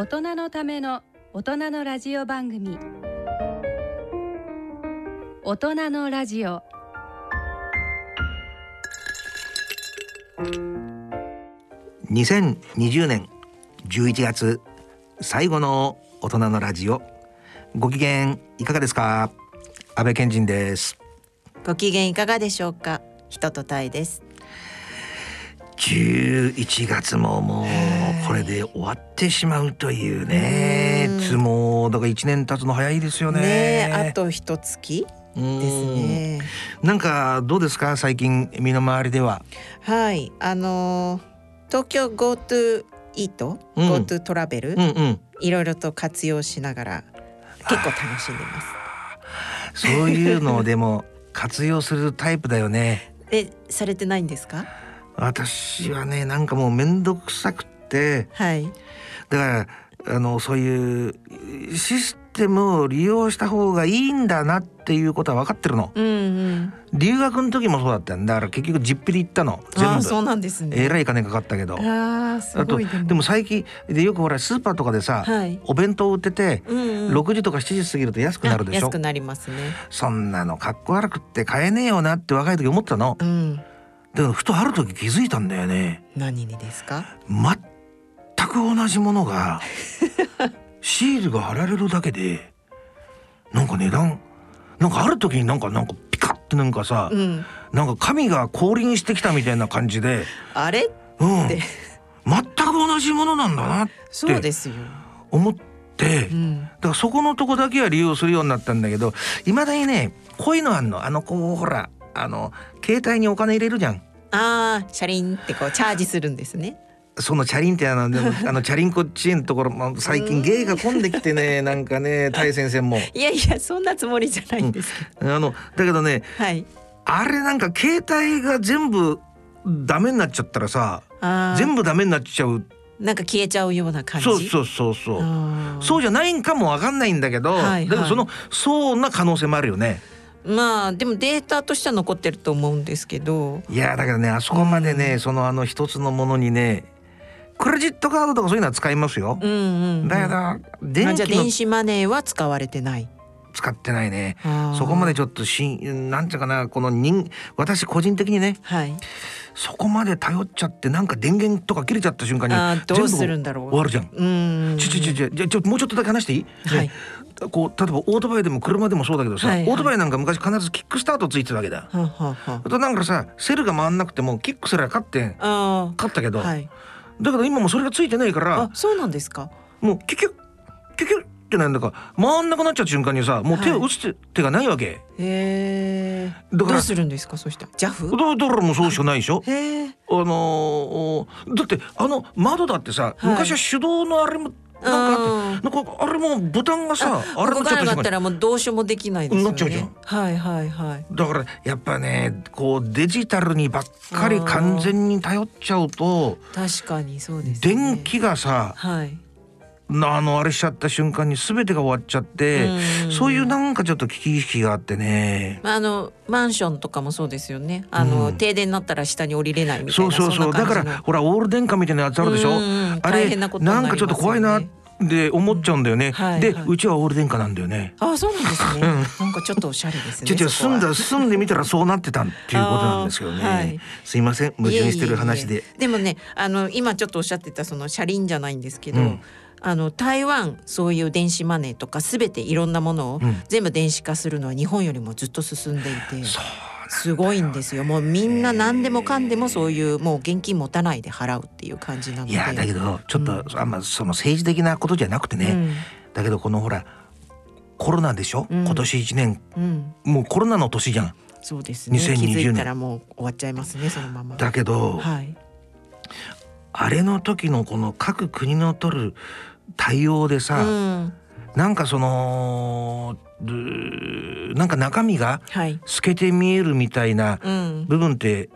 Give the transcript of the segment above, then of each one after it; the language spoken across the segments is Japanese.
大人のための大人のラジオ番組。大人のラジオ。2020年11月最後の大人のラジオ。ご機嫌いかがですか？安倍健人です。ご機嫌いかがでしょうか？人とたいです。11月ももうこれで終わってしまうというねうん。いつもだから1年経つの早いですよね。ねえあと一月うんですね。なんかどうですか？最近身の回りでは。はい。あのー東京 GoTo イート、うん。GoTo トラベル、うんうん。いろいろと活用しながら結構楽しんでます。そういうのをでも活用するタイプだよね。えされてないんですか？私はねなんかもうめんどくさくって。はい。だからあのそういうシステムを利用した方がいいんだなっていうことは分かってるの。うんうん。留学の時もそうだったんだ。だから結局実費で行ったの。ああそう全部なんですね。えらい金かかったけど。あとでも。最近でよくほらスーパーとかでさ、はい。お弁当売ってて、うんうん。6時とか7時過ぎると安くなるでしょ。あ安くなりますね。そんなのかっこ悪くって買えねえよなって若い時思ってたの。うん。だけどふとある時気づいたんだよね。何にですか？全く同じものが シールが貼られるだけでなんか値段なんかある時になんかなんかピカッてなんかさ、うん。なんか神が降臨してきたみたいな感じで、あれ？うん、で全く同じものなんだなってそうですよ。思って、うん。だからそこのとこだけは利用するようになったんだけどいまだにねこういうのあんのあのこうほらあの携帯にお金入れるじゃん。ああ車輪ってこうチャージするんですねそのチャリンってあのでも あのチャリンコチェーンのところ、まあ、最近芸が混んできてね なんかねタイ先生も。いやいやそんなつもりじゃないんですけど、あのだけどねはい。あれなんか携帯が全部ダメになっちゃったらさ全部ダメになっちゃう。なんか消えちゃうような感じ？そうそうそうそう。そうじゃないんかもわかんないんだけど、はいはい。そのそうな可能性もあるよね。まあでもデータとしては残ってると思うんですけど。いやだからねあそこまでね、そのあの一つのものにねクレジットカードとかそういうのは使いますよ、うんうん、うん、だけどまあ電気電子マネーは使われてない。使ってないね。そこまでちょっとしんなんていうかなこの人私個人的にね。はい。そこまで頼っちゃってなんか電源とか切れちゃった瞬間にどうするんだろう。終わるじゃん。うん。ちょちょちょちょじゃあちょもうちょっとだけ話していい、はい。ね。こう例えばオートバイでも車でもそうだけどさ、はいはい。オートバイなんか昔必ずキックスタートついてたわけだ。はあはあはあ。となんかさセルが回んなくてもキックすら勝ってあ勝ったけど、はいだけど今もうそれがついてないからあそうなんですか？もうキュキュキュキュってなんだか回んなくなっちゃった瞬間にさもう手を打つ手がないわけ。へえどうするんですか？そしたら？ジャフ？だだからもうそうしかないでしょ。へえあのーだってあの窓だってさ、はい。昔は手動のあれもなんかなんかあれもボタンがさあれ動かなかったらもうどうしようもできないですよねなっちゃうじゃん。はいはいはい。だからやっぱねこうデジタルにばっかり完全に頼っちゃうと確かにそうですね。電気がさはいあのあれしちゃった瞬間に全てが終わっちゃってうん。そういうなんかちょっと危機意識があってね。まああのマンションとかもそうですよね。あの、うん。停電になったら下に降りれないみたいなそうそうそう。だからほらオール電化みたいなやつあるでしょ？うんうん。あれなね。なんかちょっと怖いなって思っちゃうんだよね。ではいはい。うちはオール電化なんだよね。あそうなんですね、うん。なんかちょっとおしゃれですね住んだ住んでみたらそうなってたっていうことなんですけどね、すいません。矛盾してる話で。でもねあの今ちょっとおっしゃってたその車輪じゃないんですけど、うんあの台湾そういう電子マネーとかすべていろんなものをうん。全部電子化するのは日本よりもずっと進んでいて、そうすごいんですよ。もうみんな何でもかんでもそういうもう現金持たないで払うっていう感じなので。いやだけどちょっと、うん。あんまその政治的なことじゃなくてね、だけどこのほらコロナでしょ、うん。今年1年。うん、うん、もうコロナの年じゃん。そうですね。2020気づい年もう終わっちゃいますねそのまま。だけど、はい。あれの時のこの各国の取る対応でさ、うん、なんかそのうなんか中身がはい。透けて見えるみたいなうん。部分って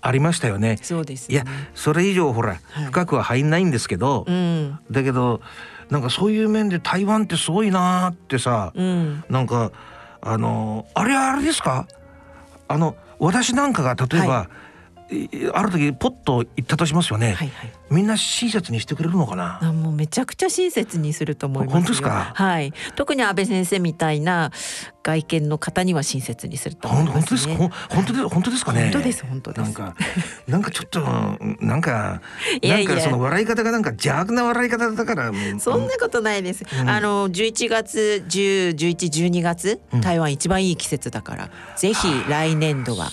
ありましたよね。そうですね。いやそれ以上ほらはい。深くは入んないんですけど、うん。だけどなんかそういう面で台湾ってすごいなーってさ、うん。なんかあのあれあれですか？あの私なんかが例えば、いある時ポッと言ったとしますよね、はいはい。みんな親切にしてくれるのかな？あもうめちゃくちゃ親切にすると思いますよ。本当ですか？はい。特に安倍先生みたいな外見の方には親切にすると思いま本当ですすか本当で本当ですかね？本当です本当です。なんかなんかちょっとなんかいやいや。なんかその笑い方がなんか邪悪な笑い方だからそんなことないです。うん。あの11月10、11、12月、うん。台湾一番いい季節だから、ぜひ来年度は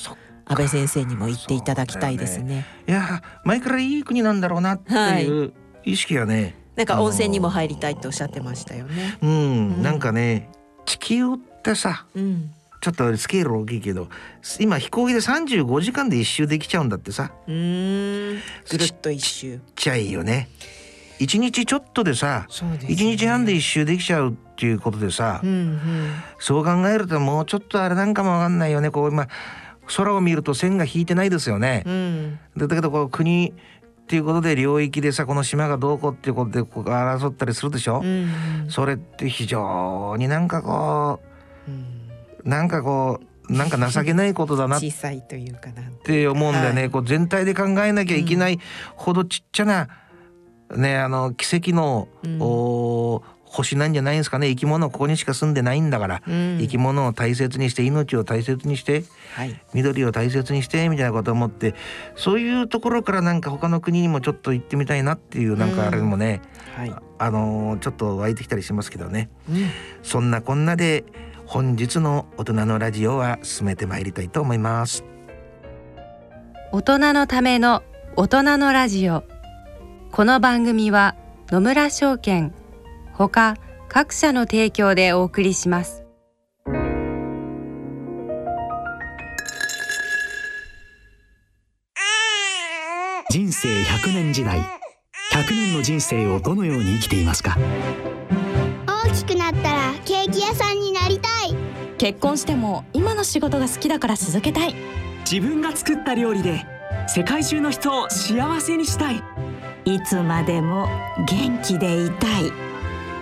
安倍先生にも行っていただきたいですね。いや前からいい国なんだろうなっていう意識がね、なんか温泉にも入りたいとおっしゃってましたよね。うん、うんなんかね地球ってさうん。ちょっとスケール大きいけど今飛行機で35時間で一周できちゃうんだってさうーん。ぐるっと一周。ちっちゃいよね一日ちょっとでさ一日半で一周できちゃうっていうことでさ、うんうん。そう考えるともうちょっとあれなんかもわかんないよねこう今空を見ると線が引いてないですよね。うん。でだけどこう国っていうことで領域でさこの島がどうこうっていうことでこう争ったりするでしょ、うんそれって非常になんかこうん。うなんかこうなんか情けないことだなっ小さいというかなんて思うんだよね、はいこう全体で考えなきゃいけないほどちっちゃな、ねあの奇跡の、うんお星なんじゃないんですかね。生き物ここにしか住んでないんだから、うん。生き物を大切にして命を大切にしてはい。緑を大切にしてみたいなことを思ってそういうところからなんか他の国にもちょっと行ってみたいなっていうなんかあれもね、はい。あのーちょっと湧いてきたりしますけどね。うん。そんなこんなで本日の大人のラジオは進めてまいりたいと思います。大人のための大人のラジオ。この番組は野村証券ほか各社の提供でお送りします。人生100年時代。100年の人生をどのように生きていますか？大きくなったらケーキ屋さんになりたい。結婚しても今の仕事が好きだから続けたい。自分が作った料理で世界中の人を幸せにしたい。いつまでも元気でいたい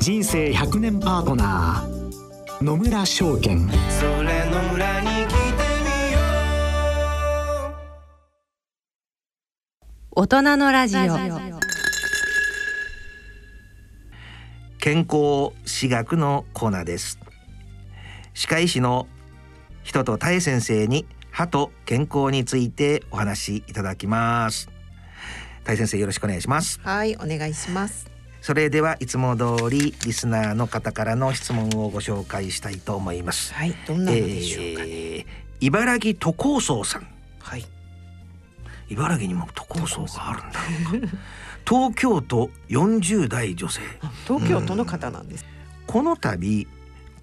人生100年パートナー野村証券。それの村に来てみよう大人のラジオ。健康歯学のコーナーです。歯科医師の人とたえ先生に歯と健康についてお話しいただきます。たえ先生よろしくお願いします。はい、お願いします。それではいつも通りリスナーの方からの質問をご紹介したいと思います。はい、どんなのでしょうかね。えー茨城都構想さん。はい。茨城にも都構想があるんだ。東京都40代女性。あ東京都の方なんです。この度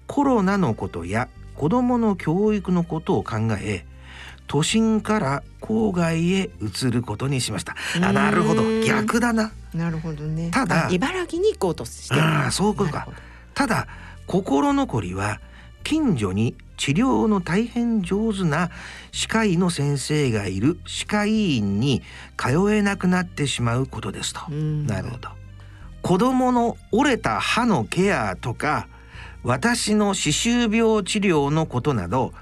コロナのことや子どもの教育のことを考え都心から郊外へ移ることにしました。あなるほど。うん。逆だななるほどね。ただあ茨城に行こうとしてる。ああそういうことかただ心残りは近所に治療の大変上手な歯科医の先生がいる歯科医院に通えなくなってしまうことですと。うんなるほど。子供の折れた歯のケアとか私の歯周病治療のことなど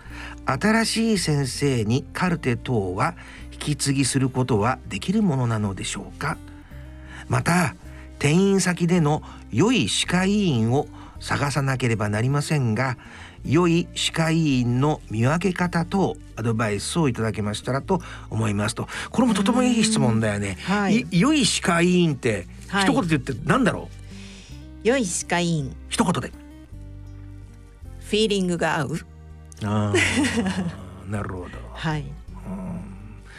新しい先生にカルテ等は引き継ぎすることはできるものなのでしょうか？また転院先での良い歯科医院を探さなければなりませんが良い歯科医院の見分け方とアドバイスをいただけましたらと思いますとこれもとてもいい質問だよね。はいい良い歯科医院ってはい一言で言ってなんだろう、良い歯科医院、一言で。フィーリングが合う？あー なるほど。はい。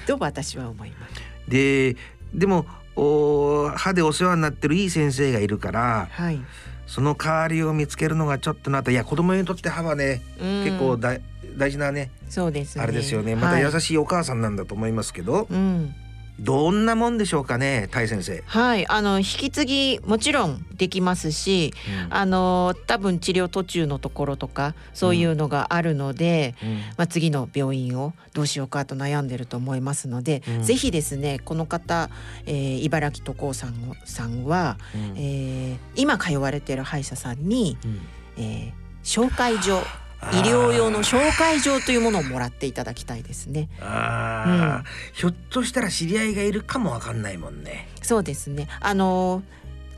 と私は思います。ででもお歯でお世話になってるいい先生がいるからはい。その代わりを見つけるのがちょっとなといや子供にとって歯はね結結構だ大事なねそうですね。あれですよねまたはい優しいお母さんなんだと思いますけど、うん。どんなもんでしょうかね大先生。はい、あの引き継ぎもちろんできますし、うん。あの多分治療途中のところとかそういうのがあるので、うん。まあ、次の病院をどうしようかと悩んでると思いますので、うん。ぜひですねこの方、えー茨城都高さんさんは、うん。えー今通われてる歯医者さんに、うん。えー紹介状医療用の紹介状というものをもらっていただきたいですね。ああ、ひょっとしたら知り合いがいるかもわかんないもんね。そうですね。あの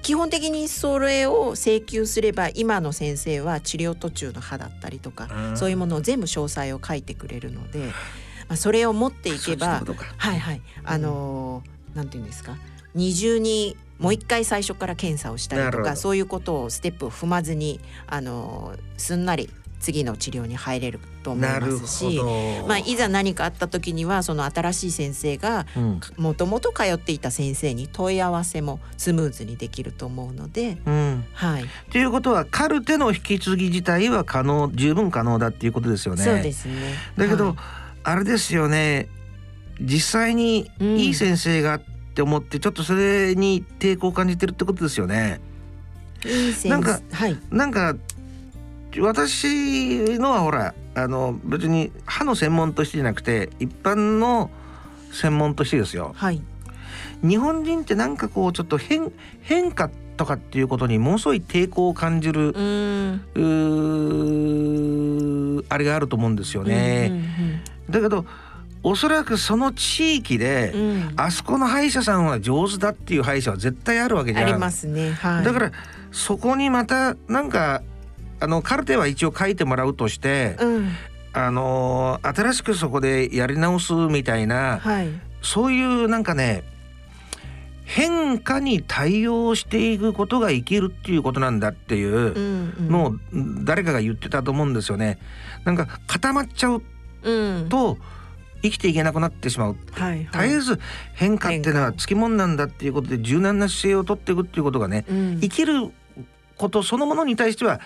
基本的にそれを請求すれば今の先生は治療途中の歯だったりとか、うん。そういうものを全部詳細を書いてくれるので、まあ、それを持っていけばはいはい。あのーなんていうんですか？二重にもう一回最初から検査をしたりとかそういうことをステップを踏まずにあのーすんなり次の治療に入れると思いますし。ど。まあ、いざ何かあった時にはその新しい先生がうんもともと通っていた先生に問い合わせもスムーズにできると思うので、うん。はい、ということはカルテの引き継ぎ自体は可能十分可能だっていうことですよね。そうですね。だけど、はいあれですよね実際にうんいい先生がって思ってちょっとそれに抵抗を感じてるってことですよね。いい先なんかはい、なんか私のはほらあの別に歯の専門としてじゃなくて一般の専門としてですよ。はい、日本人ってなんかこうちょっと変変化とかっていうことにものすごい抵抗を感じるうーん、うーあれがあると思うんですよね。だけどおそらくその地域で、うんあそこの歯医者さんは上手だっていう歯医者は絶対あるわけじゃん。ありますね。はい。だからそこにまたなんかあのカルテは一応書いてもらうとして、うん、あのー新しくそこでやり直すみたいなはい、そういうなんかね変化に対応していくことが生きるっていうことなんだっていうのを誰かが言ってたと思うんですよね。なんか固まっちゃううん、と生きていけなくなってしまう。はい、絶えず変化っていうのはつきもんなんだっていうことで柔軟な姿勢をとっていくっていうことがねうん、生きることそのものに対しては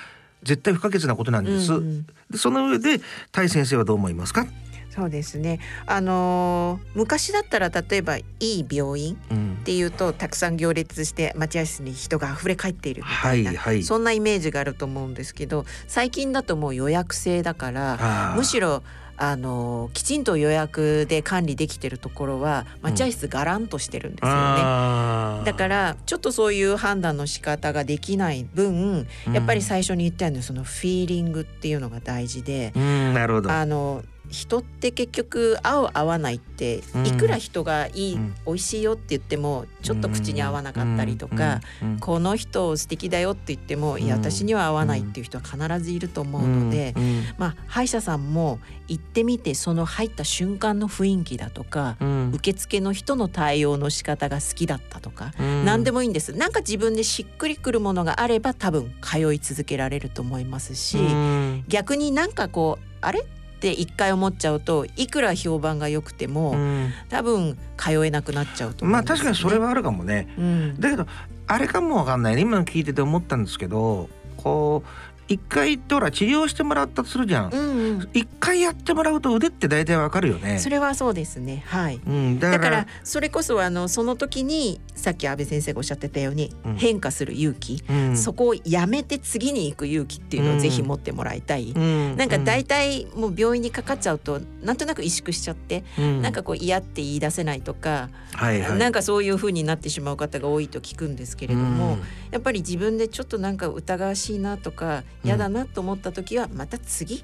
絶対不可欠なことなんです。うんうんでその上でタイ先生はどう思いますか？そうですね。あのー昔だったら例えばいい病院うんっていうとたくさん行列して待合室に人が溢れ返っているみたいな、はいはいそんなイメージがあると思うんですけど最近だともう予約制だからむしろあのきちんと予約で管理できてるところは待合室がらんとしてるんですよね。あーだからちょっとそういう判断の仕方ができない分やっぱり最初に言ったようにそのフィーリングっていうのが大事で、うんなるほど。あの人って結局合う合わないってうん。いくら人がいい、うん。美味しいよって言ってもちょっと口に合わなかったりとか、この人素敵だよって言っても、いやうん私には合わないっていう人は必ずいると思うので、まあ歯医者さんも行ってみてその入った瞬間の雰囲気だとか、うん。受付の人の対応の仕方が好きだったとか、うん。何でもいいんです。なんか自分でしっくりくるものがあれば多分通い続けられると思いますし、うん。逆になんかこうあれ？って一回思っちゃうといくら評判が良くても、うん。多分通えなくなっちゃうと思まあ確かにそれはあるかもね。うん、だけどあれかもわかんない。ね今の聞いてて思ったんですけどこう一回行ってほら治療してもらったとするじゃん。うんうん。一回やってもらうと腕って大体わかるよね。それはそうですね。はい。うん、だからだからそれこそあのその時にさっき安倍先生がおっしゃってたように、うん。変化する勇気、うん。そこをやめて次に行く勇気っていうのをぜひ持ってもらいたい、うん。なんか大体もう病院にかかっちゃうとなんとなく萎縮しちゃって、うん。なんかこう嫌って言い出せないとか、はいはい、なんかそういう風になってしまう方が多いと聞くんですけれども、やっぱり自分でちょっとなんか疑わしいなとかうん。嫌だなと思った時はまた次うん、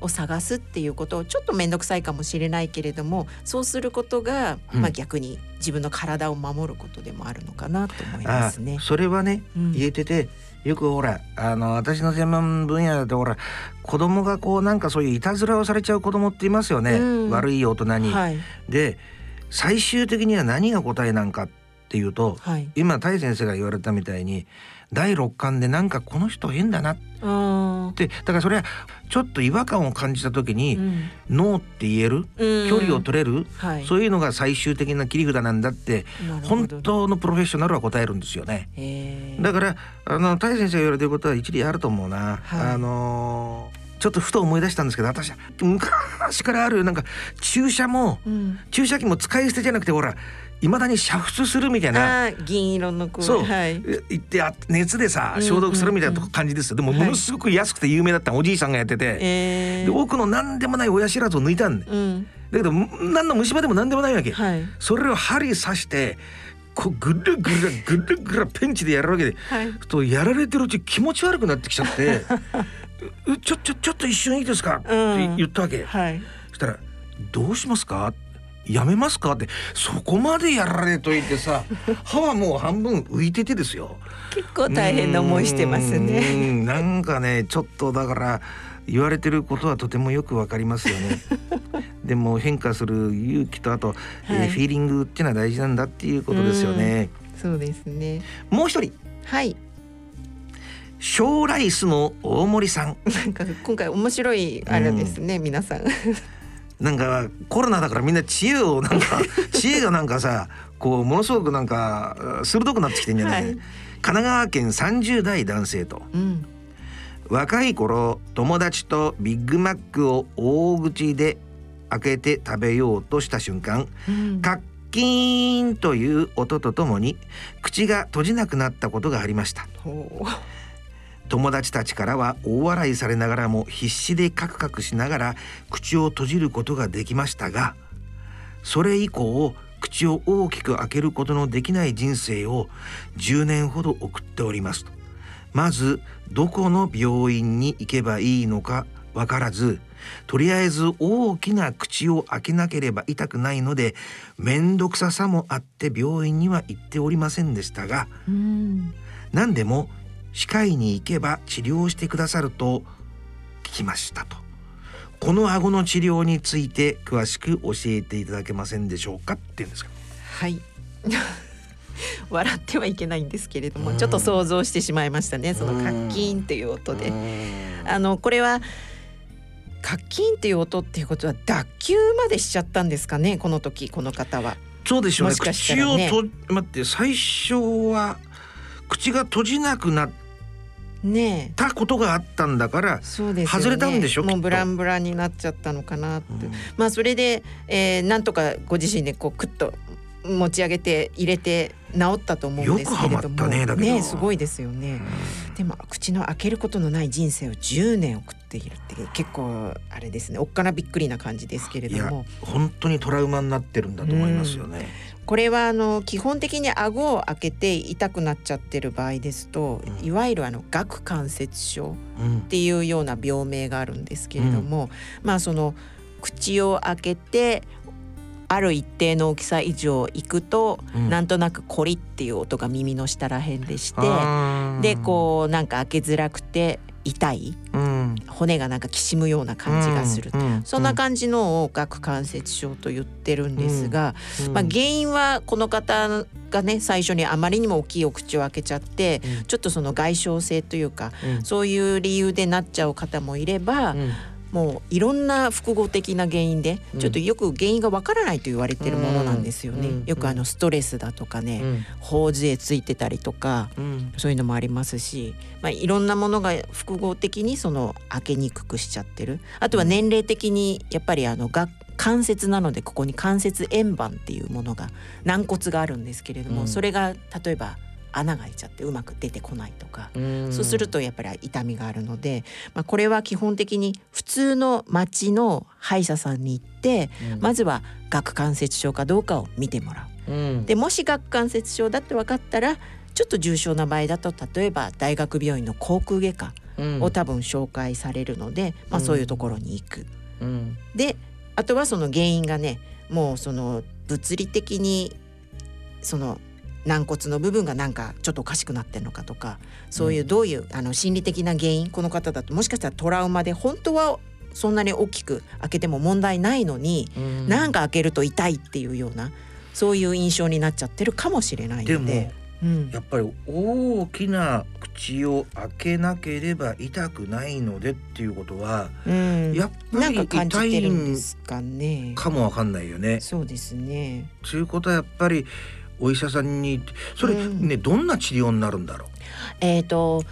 を探すっていうことをちょっと面倒くさいかもしれないけれどもそうすることが、うんまあ逆に自分の体を守ることでもあるのかなと思いまあすね。それはねうん言えててよくほらあの私の専門分野でほら子供がこうなんかそういういたずらをされちゃう子供っていますよね、うん悪い大人に。はいで最終的には何が答えなんかっていうとはい。今タイ先生が言われたみたいに第六感でなんかこの人変だな。っあてだからそれはちょっと違和感を感じた時ーに、うん。ノーって言える？うん。距離を取れる、はい。そういうのが最終的な切り札なんだって本当のプロフェッショナルは答えるんですよね。だからあのタイ先生が言われてることは一理あると思うな。はい。あのーちょっとふと思い出したんですけど私。昔からあるなんか注射もうん。注射器も使い捨てじゃなくてほらいまだに煮沸するみたいな。銀色のこうそう。はい。行ってあ熱でさうん消毒するみたいな感じですよ。でもはいものすごく安くて有名だったおじいさんがやってて、えー、で奥の何でもない親知らずを抜いたんだうん。だけど何の虫歯でも何でもないわけ、はい。それを針刺してこうぐるぐるぐるぐるペンチでやるわけではいとやられてるうち気持ち悪くなってきちゃってうちょちょちょっと一瞬いいですか?」って言ったわけ、はいそしたら「どうしますか?」やめますか？ってそこまでやられといてさ 歯はもう半分浮いててですよ。結構大変な思いしてますうねんなんかねちょっとだから言われてることはとてもよくわかりますよね。でも変化する勇気とあと、えーはいフィーリングっていうのは大事なんだっていうことですよね。そうですねもう一人はい小ライスの大森さん。なんか今回面白いあれですね、皆さんなんかコロナだからみんな知恵をなんか 知恵がなんかさこうものすごくなんか鋭くなってきてんじゃない、はい。神奈川県30代男性と。うん。若い頃友達とビッグマックを大口で開けて食べようとした瞬間うん。カッキーンという音とともに口が閉じなくなったことがありました。ほう友達たちからは大笑いされながらも必死でカクカクしながら口を閉じることができましたがそれ以降口を大きく開けることのできない人生を10年ほど送っております。とまずどこの病院に行けばいいのかわからずとりあえず大きな口を開けなければ痛くないので面倒くささもあって病院には行っておりませんでしたがうん。何でも歯科医に行けば治療してくださると聞きましたと。この顎の治療について詳しく教えていただけませんでしょうかって言うんですか。はい。笑ってはいけないんですけれども、うん。ちょっと想像してしまいましたね。そのカッキーンっていう音で、あのこれはカッキーンっていう音っていうことは脱臼までしちゃったんですかね？この時この方は。そうでしょうね。もしかした口をと待って最初は口が閉じなくなっねえ。たことがあったんだから、そうですよね。外れたんでしょもうブランブランになっちゃったのかなって、うん。まあそれで、えー、なんとかご自身でこうクッと持ち上げて入れて治ったと思うんですけれども。よくはまったねだけど。すごいですよね、でも口の開けることのない人生を10年送っているって結構あれですね。おっかなびっくりな感じですけれいやども本当にトラウマになってるんだと思いますよね。これはあの基本的に顎を開けて痛くなっちゃってる場合ですと、うん。いわゆるあの顎関節症うん。っていうような病名があるんですけれども、まあその口を開けてある一定の大きさ以上いくと、うん。なんとなくコリっていう音が耳の下らへんでしてでこうなんか開けづらくて痛い。うん骨がなんかきしむような感じがする、うんうんそんな感じのを顎関節症と言ってるんですが、うん。まあ、原因はこの方がね最初にあまりにも大きいお口を開けちゃって、うん。ちょっとその外傷性というかうん。そういう理由でなっちゃう方もいれば、うんもういろんな複合的な原因でうん。ちょっとよく原因がわからないと言われてるものなんですよね。うん。よくあのストレスだとかね、うん。頬杖ついてたりとかうん。そういうのもありますし、まあ、いろんなものが複合的にその開けにくくしちゃってる。あとは年齢的にやっぱりあのが関節なのでここに関節円盤っていうものが軟骨があるんですけれども、うん。それが例えば穴が開いちゃってうまく出てこないとか、うん。そうするとやっぱり痛みがあるので、まあ、これは基本的に普通の町の歯医者さんに行って、まずは顎関節症かどうかを見てもらう。うん。でもし顎関節症だって分かったらちょっと重症な場合だと例えば大学病院の口腔外科うん。を多分紹介されるので、まあ、うん。そういうところに行く。うん。であとはその原因がねもうその物理的にその軟骨の部分がなんかちょっとおかしくなってるのかとかそういうどういうあの心理的な原因この方だともしかしたらトラウマで本当はそんなに大きく開けても問題ないのに、うんなんか開けると痛いっていうようなそういう印象になっちゃってるかもしれないので。うんやっぱり大きな口を開けなければ痛くないのでっていうことはうん、やっぱりなんか感じ痛いてるんでんすかね。かもわかんないよね。そうですね。ということはやっぱりお医者さんにそれうん。ねどんな治療になるんだろえっ、と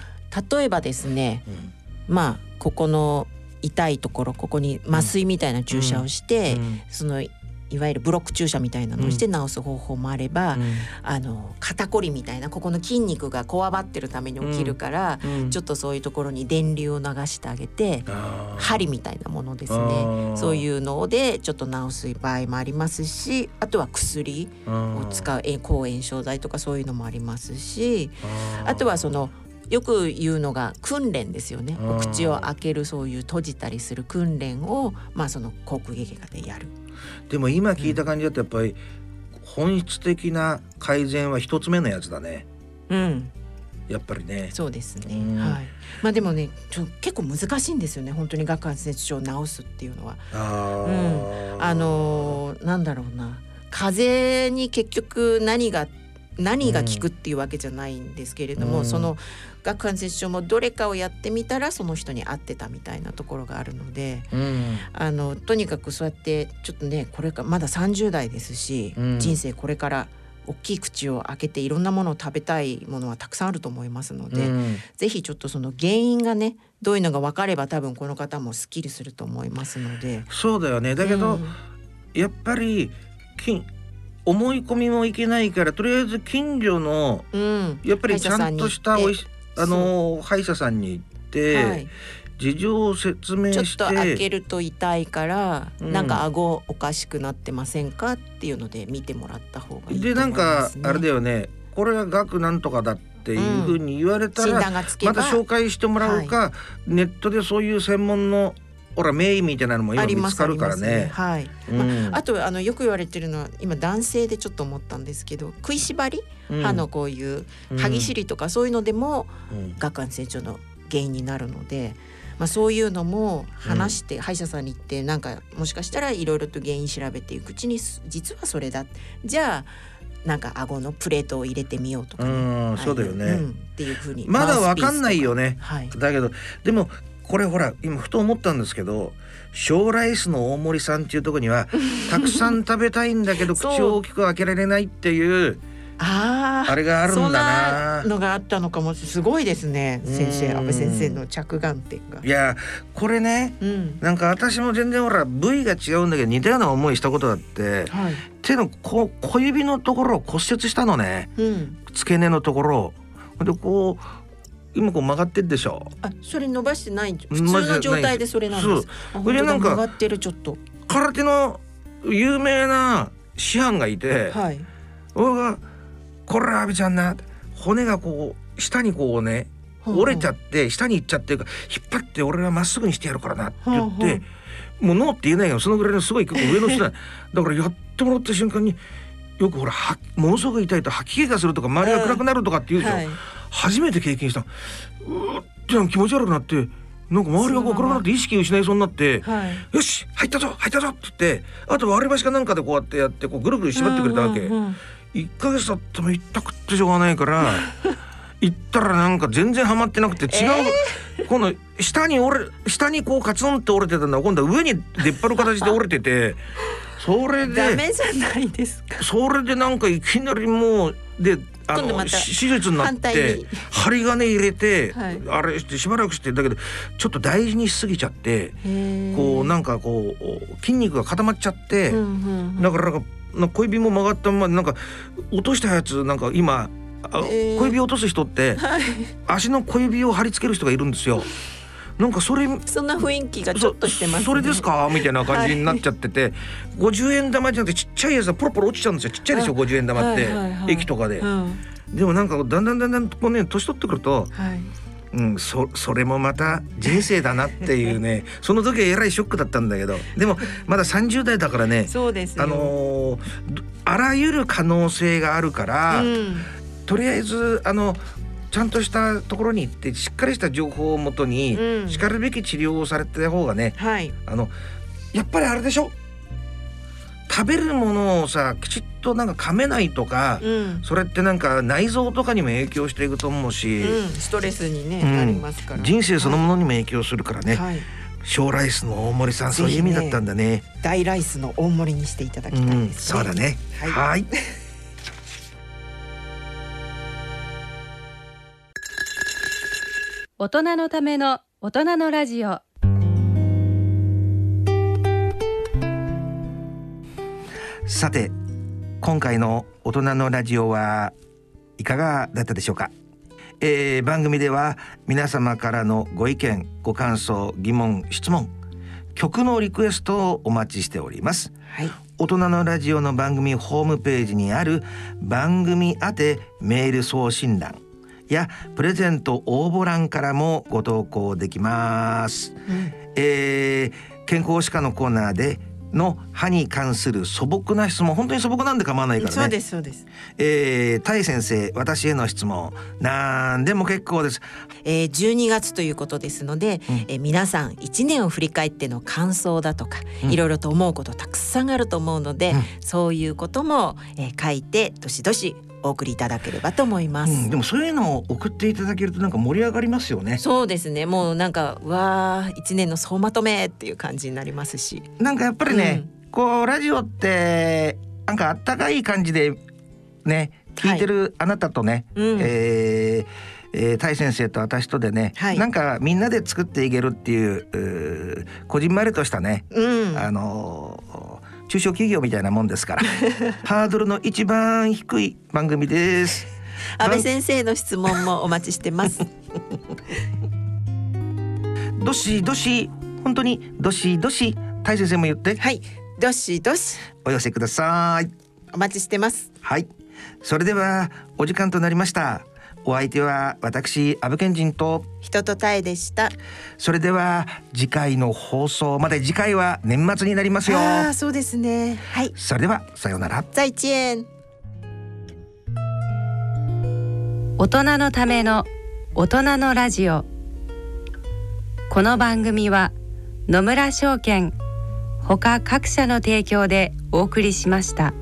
例えばですね、う。うん。まあここの痛いところここに麻酔みたいな注射をして、うん。そのいわゆるブロック注射みたいなのをして治す方法もあれば、あの肩こりみたいなここの筋肉がこわばってるために起きるから、うん。ちょっとそういうところに電流を流してあげて、針みたいなものですあねー。そういうのでちょっと治す場合もありますしあとは薬を使うえ抗炎症剤とかそういうのもありますしあとはそのよく言うのが訓練ですよね口を開けるそういう閉じたりする訓練をまあその口腔外科でやる。でも今聞いた感じだとやっぱり本質的な改善は一つ目のやつだねうん、やっぱりねそうですね。うんはい。まあでもね、ちょ結構難しいんですよね。本当に顎関節症を治すっていうのは。あうーあのーなんだろうな、風邪に結局何が何が効くっていうわけじゃないんですけれども、うん。その顎関節症もどれかをやってみたらその人に合ってたみたいなところがあるので、うん。あのとにかくそうやってちょっとねこれかまだ30代ですし、うん。人生これから大きい口を開けていろんなものを食べたいものはたくさんあると思いますので、うん。ぜひちょっとその原因がねどういうのが分かれば多分この方もすっきりすると思いますので。そうだよね。だけど、うん。やっぱりき思い込みもいけないからとりあえず近所のうん、やっぱりちゃんとしたおいしあの歯医者さんに行って、はい、事情を説明ちょっしてと開けると痛いから、うん。なんか顎おかしくなってませんかっていうので見てもらった方がいいとでなん。かあれだよね。これは額なんとかだっていうふうに言われた診ら、断がつけば。また紹介してもらうか、ネットでそういう専門のほら名医みたいなのも今あります見つかるからね。はい。うん。あとあのよく言われてるのは今男性でちょっと思ったんですけど食いしばり、うん。歯のこういううん。歯ぎしりとかそういうのでもうん。顎関節症の原因になるので、まあ、そういうのも話して、歯医者さんに行ってなんかもしかしたらいろいろと原因調べていくうちにす実はそれだ。じゃあなんか顎のプレートを入れてみようとかね、うんそうだよね。ん。っていうふうにまだわかんないよね。ね。はい、だけどでもこれほら今ふと思ったんですけど小ライスの大森さんっていうところには たくさん食べたいんだけど口を大きく開けられないっていうあああれがあるんだな。なのがあったのかもすごいですね。先生うん。安倍先生の着眼点が。い。やこれねうん。なんか私も全然ほら部位が違うんだけど似たような思いしたことがあってはい。手のこ小指のところを骨折したのね。うん、付け根のところを。でこう今こう曲がってるでしょ。あそれ伸ばしてない普通の状態でそれなんです。あそれでなんか曲がってるちょっと。空手の有名な師範がいて、はい。俺が「これ阿部ちゃんな」骨がこう下にこうね折れちゃって下に行っちゃってるから引っ張って俺がまっすぐにしてやるからなって言って、はもうノーって言えないけどそのぐらいのすごい結構上の人だ。だからやってもらった瞬間によくほらはものすごく痛いと吐き気がするとか周りが暗くなるとかって言うでしょ、はい。初めて経験したうーってなんか気持ち悪くなってなんか周りがこう暗くなって意識失いそうになって。はい。よし入ったぞ入ったぞって言ってあと割り箸かなんかでこうやってやってこうぐるぐる縛ってくれたわけ、うんうんうん一ヶ月経っても痛くってしょうがないから 行ったらなんか全然ハマってなくて違う、今度下に折れ下にこうカツンって折れてたんだ今度は上に出っ張る形で 折れててそれでダメじゃないですか。それでなんかいきなりもうであの手術になってに針金入れて、はいあれしてしばらくしてだけどちょっと大事にしすぎちゃって。こうなんかこう筋肉が固まっちゃって、うんうんうんだからなんか小指も曲がったままなんか落としたやつなんか今あえー小指落とす人ってはい。足の小指を貼り付ける人がいるんですよ。なんかそれそんな雰囲気がちょっとしてますね。そそれですか？みたいな感じになっちゃってて、50円玉じゃなくてちっちゃいやつがポロポロ落ちちゃうんですよちっちゃいですよ50円玉って、はいはいはい駅とかで、うん。でもなんかだんだんだんだんこうね年取ってくると、はい。うん、そそれもまた人生だなっていうね その時はえらいショックだったんだけどでもまだ30代だからねそうですよ。あのーどあらゆる可能性があるから、うん。とりあえずあのちゃんとしたところに行ってしっかりした情報をもとに、うんしかるべき治療をされた方がねはい。あのやっぱりあれでしょ？食べるものをさきちっとなんか噛めないとか、うん。それってなんか内臓とかにも影響していくと思うし、うん。ストレスにね、うんなりますから。人生そのものにも影響するからね、はい。小ライスの大森さん、ねそういう意味だったんだね。大ライスの大盛りにしていただきたいうん、ですそうだね。はい大人のための大人のラジオ。さて今回の大人のラジオはいかがだったでしょうか、えー、番組では皆様からのご意見ご感想疑問質問曲のリクエストをお待ちしております、はい。大人のラジオの番組ホームページにある番組宛てメール送信欄やプレゼント応募欄からもご投稿できます、えー健康歯科のコーナーでの歯に関する素朴な質問本当に素朴なんで構わないからね。そうですそうです、えー、タイ先生私への質問なんでも結構です。えー、12月ということですので、うん。えー皆さん1年を振り返っての感想だとか、うん。いろいろと思うことたくさんあると思うので、うん。そういうことも、えー書いてどしどしお送りいただければと思います。うん、でもそういうのを送っていただけるとなんか盛り上がりますよね。そうですね。もうなんかうわー一年の総まとめっていう感じになりますし。なんかやっぱりね、こうラジオってなんかあったかい感じでね聞いてるあなたとね、うん。えーえー、タイ先生と私とでね、はい。なんかみんなで作っていけるっていううーこじんまりとしたね、うん。あのー中小企業みたいなもんですから ハードルの一番低い番組です。安倍先生の質問もお待ちしてます。どしどし本当にどしどしタイ先生も言ってはいどしどしお寄せください。お待ちしてます。はい。それではお時間となりました。お相手は私阿部賢人と人とたえでした。それでは次回の放送まで次回は年末になりますよ。ああそうですね。はい。それではさようなら。再见。大人のための大人のラジオこの番組は野村証券ほか各社の提供でお送りしました。